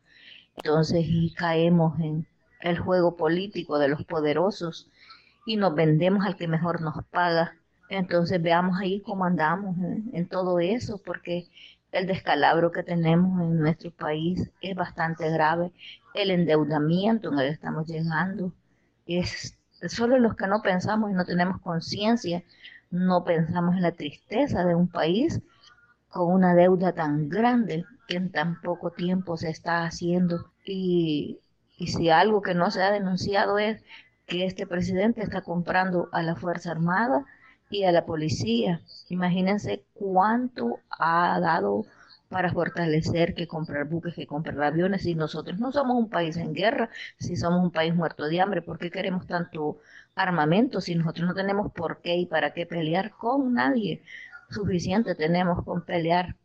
Entonces, y caemos en el juego político de los poderosos y nos vendemos al que mejor nos paga. Entonces, veamos ahí cómo andamos en, todo eso, porque el descalabro que tenemos en nuestro país es bastante grave. El endeudamiento en el que estamos llegando es Solo los que no pensamos y no tenemos conciencia, no pensamos en la tristeza de un país con una deuda tan grande que en tan poco tiempo se está haciendo. Y, y si algo que no se ha denunciado es que este presidente está comprando a la Fuerza Armada y a la policía. Imagínense cuánto ha dado para fortalecer que comprar buques, que comprar aviones. Si nosotros no somos un país en guerra, si somos un país muerto de hambre, ¿por qué queremos tanto armamento si nosotros no tenemos por qué y para qué pelear con nadie? Suficiente tenemos con pelear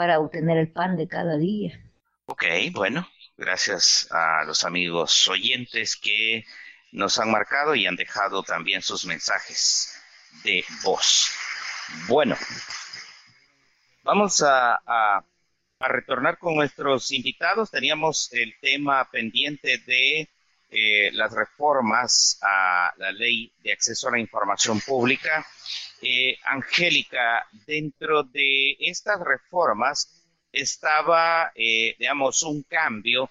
para obtener el pan de cada día. Ok, bueno, gracias a los amigos oyentes que nos han marcado y han dejado también sus mensajes de voz. Bueno, vamos a, retornar con nuestros invitados. Teníamos el tema pendiente de eh, las reformas a la ley de acceso a la información pública. Eh, Angélica, dentro de estas reformas estaba, eh, digamos, un cambio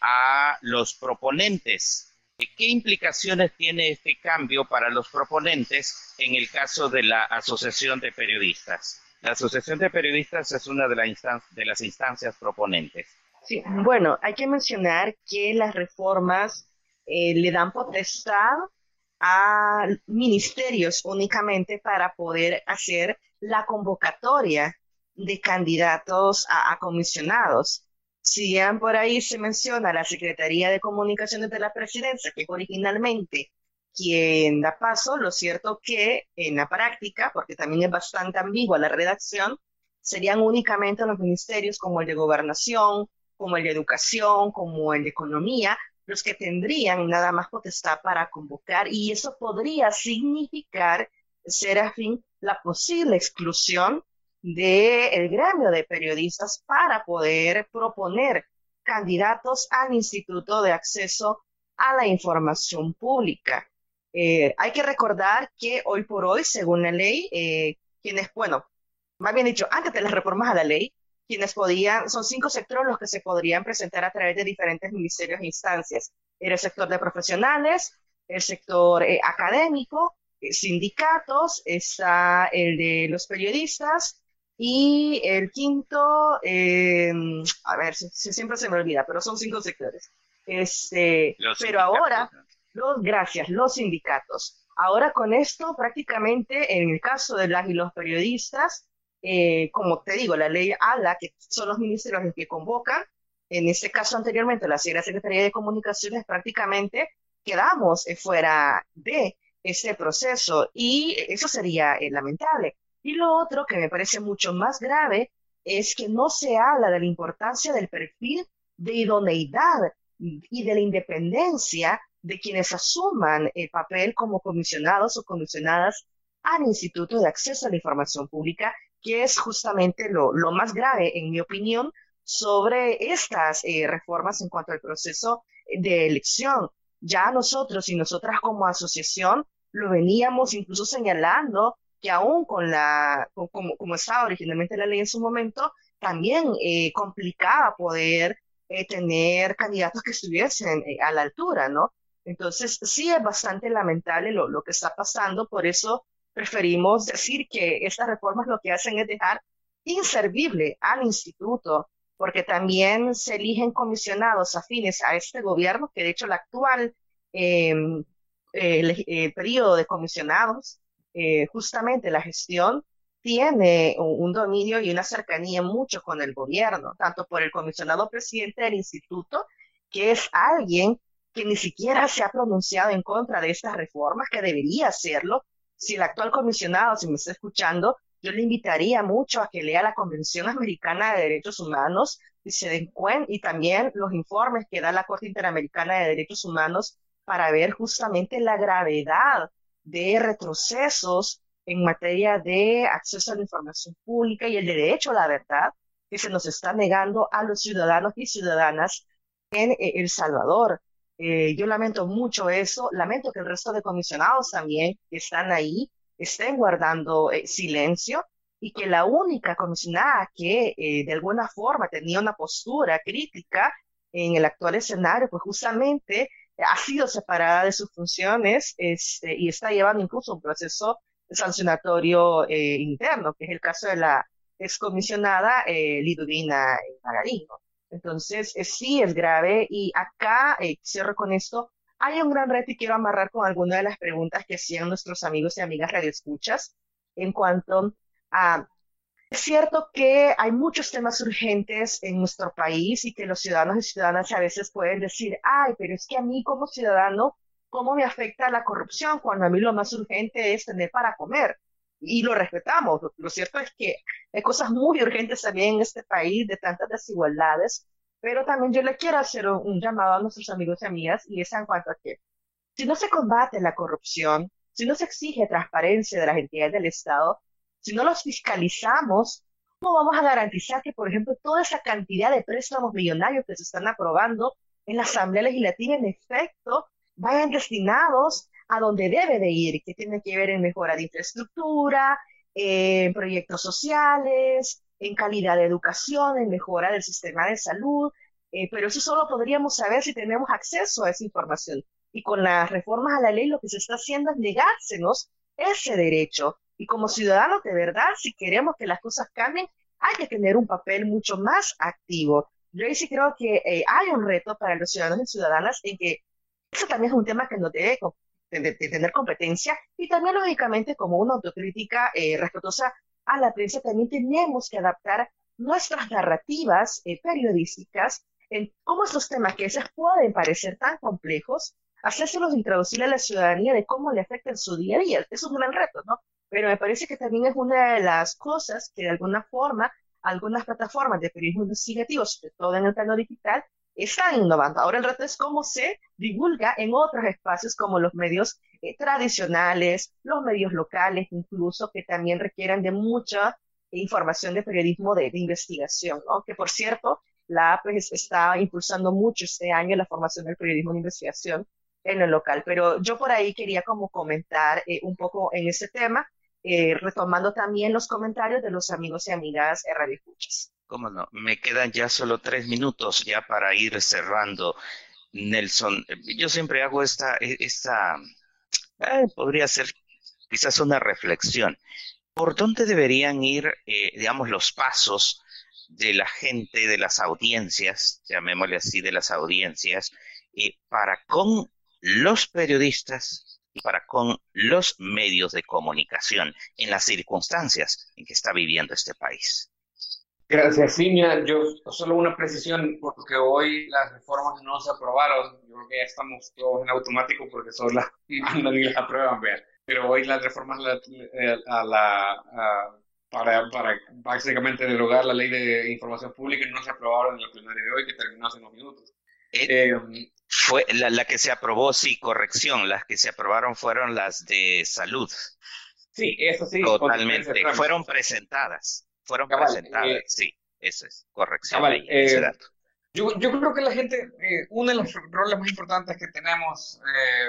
a los proponentes ¿Qué implicaciones tiene este cambio para los proponentes en el caso de la Asociación de Periodistas? La Asociación de Periodistas es una de, las instancias proponentes. Sí, bueno, hay que mencionar que las reformas eh, le dan potestad a ministerios únicamente para poder hacer la convocatoria de candidatos a comisionados. Si bien por ahí se menciona la Secretaría de Comunicaciones de la Presidencia, que es originalmente quien da paso, lo cierto que en la práctica, porque también es bastante ambigua la redacción, serían únicamente los ministerios como el de Gobernación, como el de Educación, como el de Economía, los que tendrían nada más potestad para convocar y eso podría significar, ser afín, la posible exclusión del gremio de periodistas para poder proponer candidatos al Instituto de Acceso a la Información Pública. Eh, hay que recordar que hoy por hoy, según la ley, eh, quienes, bueno, más bien dicho, antes de las reformas a la ley, quienes podían, son cinco sectores los que se podrían presentar a través de diferentes ministerios e instancias. Era el sector de profesionales, el sector eh, académico, sindicatos, está el de los periodistas, y el quinto, em, a ver, siempre se me olvida, pero son cinco sectores. Este, pero ahora, los, gracias, los sindicatos. Ahora con esto, prácticamente en el caso de las y los periodistas, eh, como te digo, la ley habla que son los ministerios los que convocan. En este caso anteriormente, la Secretaría de Comunicaciones prácticamente quedamos fuera de ese proceso y eso sería eh, lamentable. Y lo otro que me parece mucho más grave es que no se habla de la importancia del perfil de idoneidad y de la independencia de quienes asuman el papel como comisionados o comisionadas al Instituto de Acceso a la Información Pública, que es justamente lo, más grave, en mi opinión, sobre estas eh, reformas en cuanto al proceso de elección. Ya nosotros y nosotras como asociación lo veníamos incluso señalando que aún con la, como, como estaba originalmente la ley en su momento, también eh, complicaba poder eh, tener candidatos que estuviesen eh, a la altura, ¿no? Entonces, sí es bastante lamentable lo, lo que está pasando, por eso preferimos decir que estas reformas lo que hacen es dejar inservible al instituto, porque también se eligen comisionados afines a este gobierno, que de hecho el actual em, el periodo de comisionados eh, justamente la gestión tiene un, dominio y una cercanía mucho con el gobierno, tanto por el comisionado presidente del instituto, que es alguien que ni siquiera se ha pronunciado en contra de estas reformas, que debería hacerlo. Si el actual comisionado, si me está escuchando, yo le invitaría mucho a que lea la Convención Americana de Derechos Humanos y se den cuenta, y también los informes que da la Corte Interamericana de Derechos Humanos para ver justamente la gravedad de retrocesos en materia de acceso a la información pública y el derecho a la verdad que se nos está negando a los ciudadanos y ciudadanas en eh, El Salvador. Eh, yo lamento mucho eso, lamento que el resto de comisionados también que están ahí estén guardando eh, silencio y que la única comisionada que de alguna forma tenía una postura crítica en el actual escenario, pues justamente ha sido separada de sus funciones este, y está llevando incluso un proceso sancionatorio eh, interno, que es el caso de la excomisionada eh, Liduvina Margarino. Entonces, eh, sí es grave y acá, eh, cierro con esto, hay un gran reto y quiero amarrar con alguna de las preguntas que hacían nuestros amigos y amigas radioescuchas en cuanto a es cierto que hay muchos temas urgentes en nuestro país y que los ciudadanos y ciudadanas a veces pueden decir, ay, pero es que a mí como ciudadano, ¿cómo me afecta la corrupción cuando a mí lo más urgente es tener para comer? Y lo respetamos. Lo, cierto es que hay cosas muy urgentes también en este país de tantas desigualdades, Pero también yo le quiero hacer un, llamado a nuestros amigos y amigas y es en cuanto a que si no se combate la corrupción, si no se exige transparencia de las entidades del Estado, si no los fiscalizamos, ¿cómo vamos a garantizar que, por ejemplo, toda esa cantidad de préstamos millonarios que se están aprobando en la Asamblea Legislativa, en efecto, vayan destinados a donde debe de ir, que tiene que ver en mejora de infraestructura, en proyectos sociales, en calidad de educación, en mejora del sistema de salud, eh, pero eso solo podríamos saber si tenemos acceso a esa información. Y con las reformas a la ley lo que se está haciendo es negársenos ese derecho. Y como ciudadanos, de verdad, si queremos que las cosas cambien, hay que tener un papel mucho más activo. Yo sí creo que eh, hay un reto para los ciudadanos y ciudadanas en que eso también es un tema que nos debe de, tener competencia y también, lógicamente, como una autocrítica eh, respetuosa a la prensa, también tenemos que adaptar nuestras narrativas eh, periodísticas en cómo estos temas que a veces pueden parecer tan complejos, hacérselos introducir a la ciudadanía de cómo le afectan su día a día. Es un gran reto, ¿no? Pero me parece que también es una de las cosas que de alguna forma algunas plataformas de periodismo investigativo, sobre todo en el plano digital, están innovando. Ahora el reto es cómo se divulga en otros espacios como los medios eh, tradicionales, los medios locales incluso, que también requieren de mucha información de periodismo de, investigación, ¿no? Que por cierto, la APES está impulsando mucho este año la formación del periodismo de investigación en el local. Pero yo por ahí quería como comentar eh, un poco en ese tema, eh, retomando también los comentarios de los amigos y amigas de Radio Escuchas. ¿Cómo no? Me quedan ya solo tres minutos ya para ir cerrando. Nelson, yo siempre hago esta, e, esta eh, podría ser quizás una reflexión. ¿Por dónde deberían ir, eh, digamos, los pasos de la gente, de las audiencias, llamémosle así, de las audiencias, eh, para con los periodistas y para con los medios de comunicación en las circunstancias en que está viviendo este país? Gracias, Simia. Yo solo una precisión, porque hoy las reformas no se aprobaron. Yo creo que ya estamos todos en automático porque solo las mandan y las aprueban, Pero hoy las reformas eh, a la, para, para básicamente derogar la ley de información pública no se aprobaron en la plenaria de hoy, que terminó hace unos minutos. Eh, em, fue la, la, que se aprobó, sí, corrección. Las que se aprobaron fueron las de salud. Sí, eso sí. Totalmente. Fueron presentadas fueron presentadas. Eh, sí, eso es corrección. Eh, yo, yo, creo que la gente, eh, uno de los roles más importantes que tenemos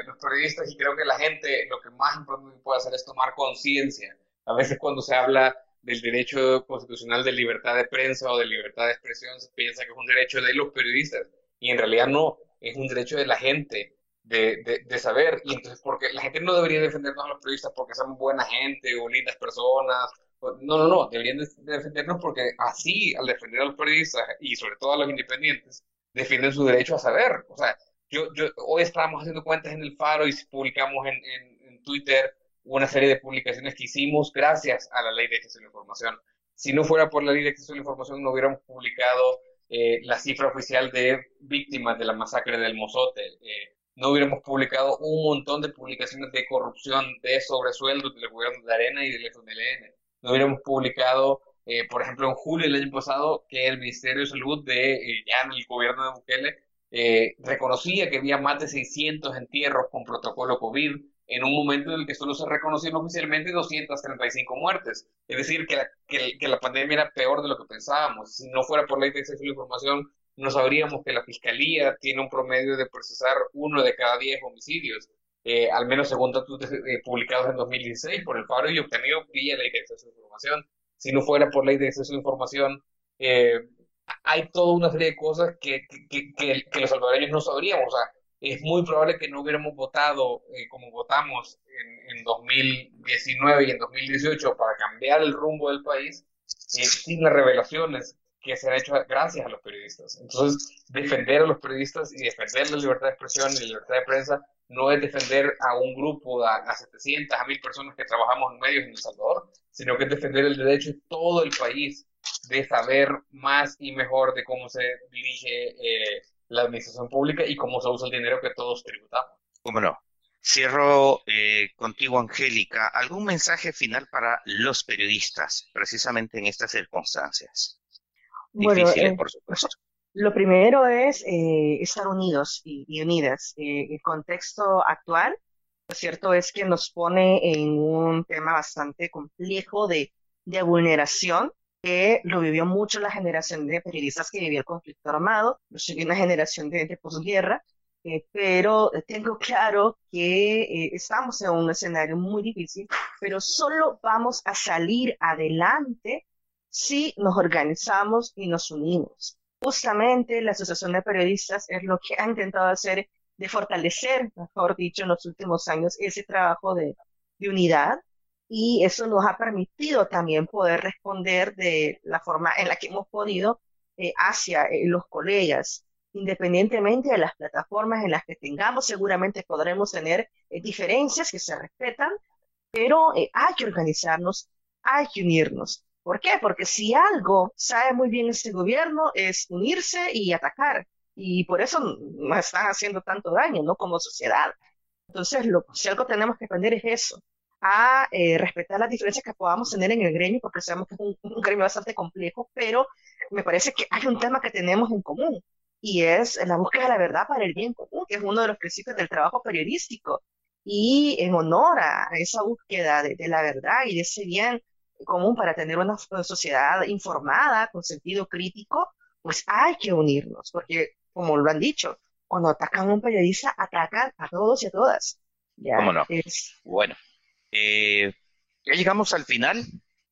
los periodistas y creo que la gente lo que más importante puede hacer es tomar conciencia. A veces cuando se habla del derecho constitucional de libertad de prensa o de libertad de expresión se piensa que es un derecho de los periodistas y en realidad no, es un derecho de la gente de, de, de, saber. Y entonces, porque la gente no debería defendernos a los periodistas porque somos buena gente o lindas personas no, no, no, deberían defendernos porque así, al defender a los periodistas y sobre todo a los independientes, defienden su derecho a saber. O sea, yo, yo hoy estábamos haciendo cuentas en el Faro y publicamos en, en, Twitter una serie de publicaciones que hicimos gracias a la ley de acceso a la información. Si no fuera por la ley de acceso a la información, no hubiéramos publicado eh, la cifra oficial de víctimas de la masacre del Mozote. Eh, no hubiéramos publicado un montón de publicaciones de corrupción, de sobresueldos del gobierno de Arena y del FMLN no hubiéramos publicado, eh, por ejemplo, en julio del año pasado, que el Ministerio de Salud de eh, ya en el gobierno de Bukele eh, reconocía que había más de 600 entierros con protocolo COVID en un momento en el que solo se reconocieron oficialmente 235 muertes. Es decir, que la, que, la pandemia era peor de lo que pensábamos. Si no fuera por ley de acceso a la información, no sabríamos que la Fiscalía tiene un promedio de procesar uno de cada diez homicidios. Eh, al menos según datos eh, publicados en 2016 por el Faro y obtenido vía ley de acceso a información. Si no fuera por ley de acceso a información, eh, hay toda una serie de cosas que, que, que, que, los salvadoreños no sabríamos. O sea, es muy probable que no hubiéramos votado como votamos en, en, 2019 y en 2018 para cambiar el rumbo del país sin las revelaciones que se han hecho gracias a los periodistas. Entonces, defender a los periodistas y defender la libertad de expresión y la libertad de prensa no es defender a un grupo, a, a 700, a 1000 personas que trabajamos en medios en El Salvador, sino que es defender el derecho de todo el país de saber más y mejor de cómo se dirige eh, la administración pública y cómo se usa el dinero que todos tributamos. ¿Cómo no? Cierro eh, contigo, Angélica. ¿Algún mensaje final para los periodistas, precisamente en estas circunstancias? Difíciles, eh, por supuesto. Lo primero es eh, estar unidos y, unidas. Eh, el contexto actual, lo cierto es que nos pone en un tema bastante complejo de, de vulneración que lo vivió mucho la generación de periodistas que vivió el conflicto armado, lo vivió una generación de, de posguerra, eh, pero tengo claro que eh, estamos en un escenario muy difícil, pero solo vamos a salir adelante si nos organizamos y nos unimos. Justamente la Asociación de Periodistas es lo que ha intentado hacer de fortalecer, mejor dicho, en los últimos años ese trabajo de, unidad y eso nos ha permitido también poder responder de la forma en la que hemos podido eh, hacia los colegas independientemente de las plataformas en las que tengamos, seguramente podremos tener eh, diferencias que se respetan, pero eh, hay que organizarnos, hay que unirnos. ¿Por qué? Porque si algo sabe muy bien este gobierno es unirse y atacar. Y por eso nos están haciendo tanto daño, ¿no? Como sociedad. Entonces, lo, si algo tenemos que aprender es eso, a eh, respetar las diferencias que podamos tener en el gremio, porque sabemos que es un gremio bastante complejo, pero me parece que hay un tema que tenemos en común, y es la búsqueda de la verdad para el bien común, que es uno de los principios del trabajo periodístico. Y en honor a esa búsqueda de, la verdad y de ese bien común para tener una sociedad informada, con sentido crítico, pues hay que unirnos, porque como lo han dicho, cuando atacan a un periodista, atacan a todos y a todas. ¿Ya? ¿Cómo no? Bueno, eh, ya llegamos al final.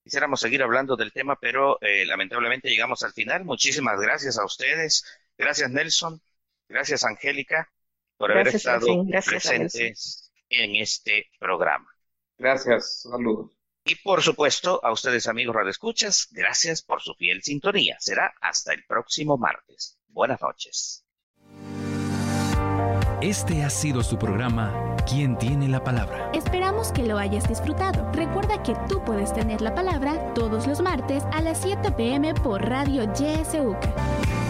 Quisiéramos seguir hablando del tema, pero eh, lamentablemente llegamos al final. Muchísimas gracias a ustedes Gracias Nelson, gracias Angélica por haber estado presentes en este programa. Gracias, saludos. Y por supuesto, a ustedes amigos radioescuchas, gracias por su fiel sintonía. Será hasta el próximo martes. Buenas noches. Este ha sido su programa ¿Quién tiene la palabra? Esperamos que lo hayas disfrutado. Recuerda que tú puedes tener la palabra todos los martes a las 7 pm por Radio YSUK.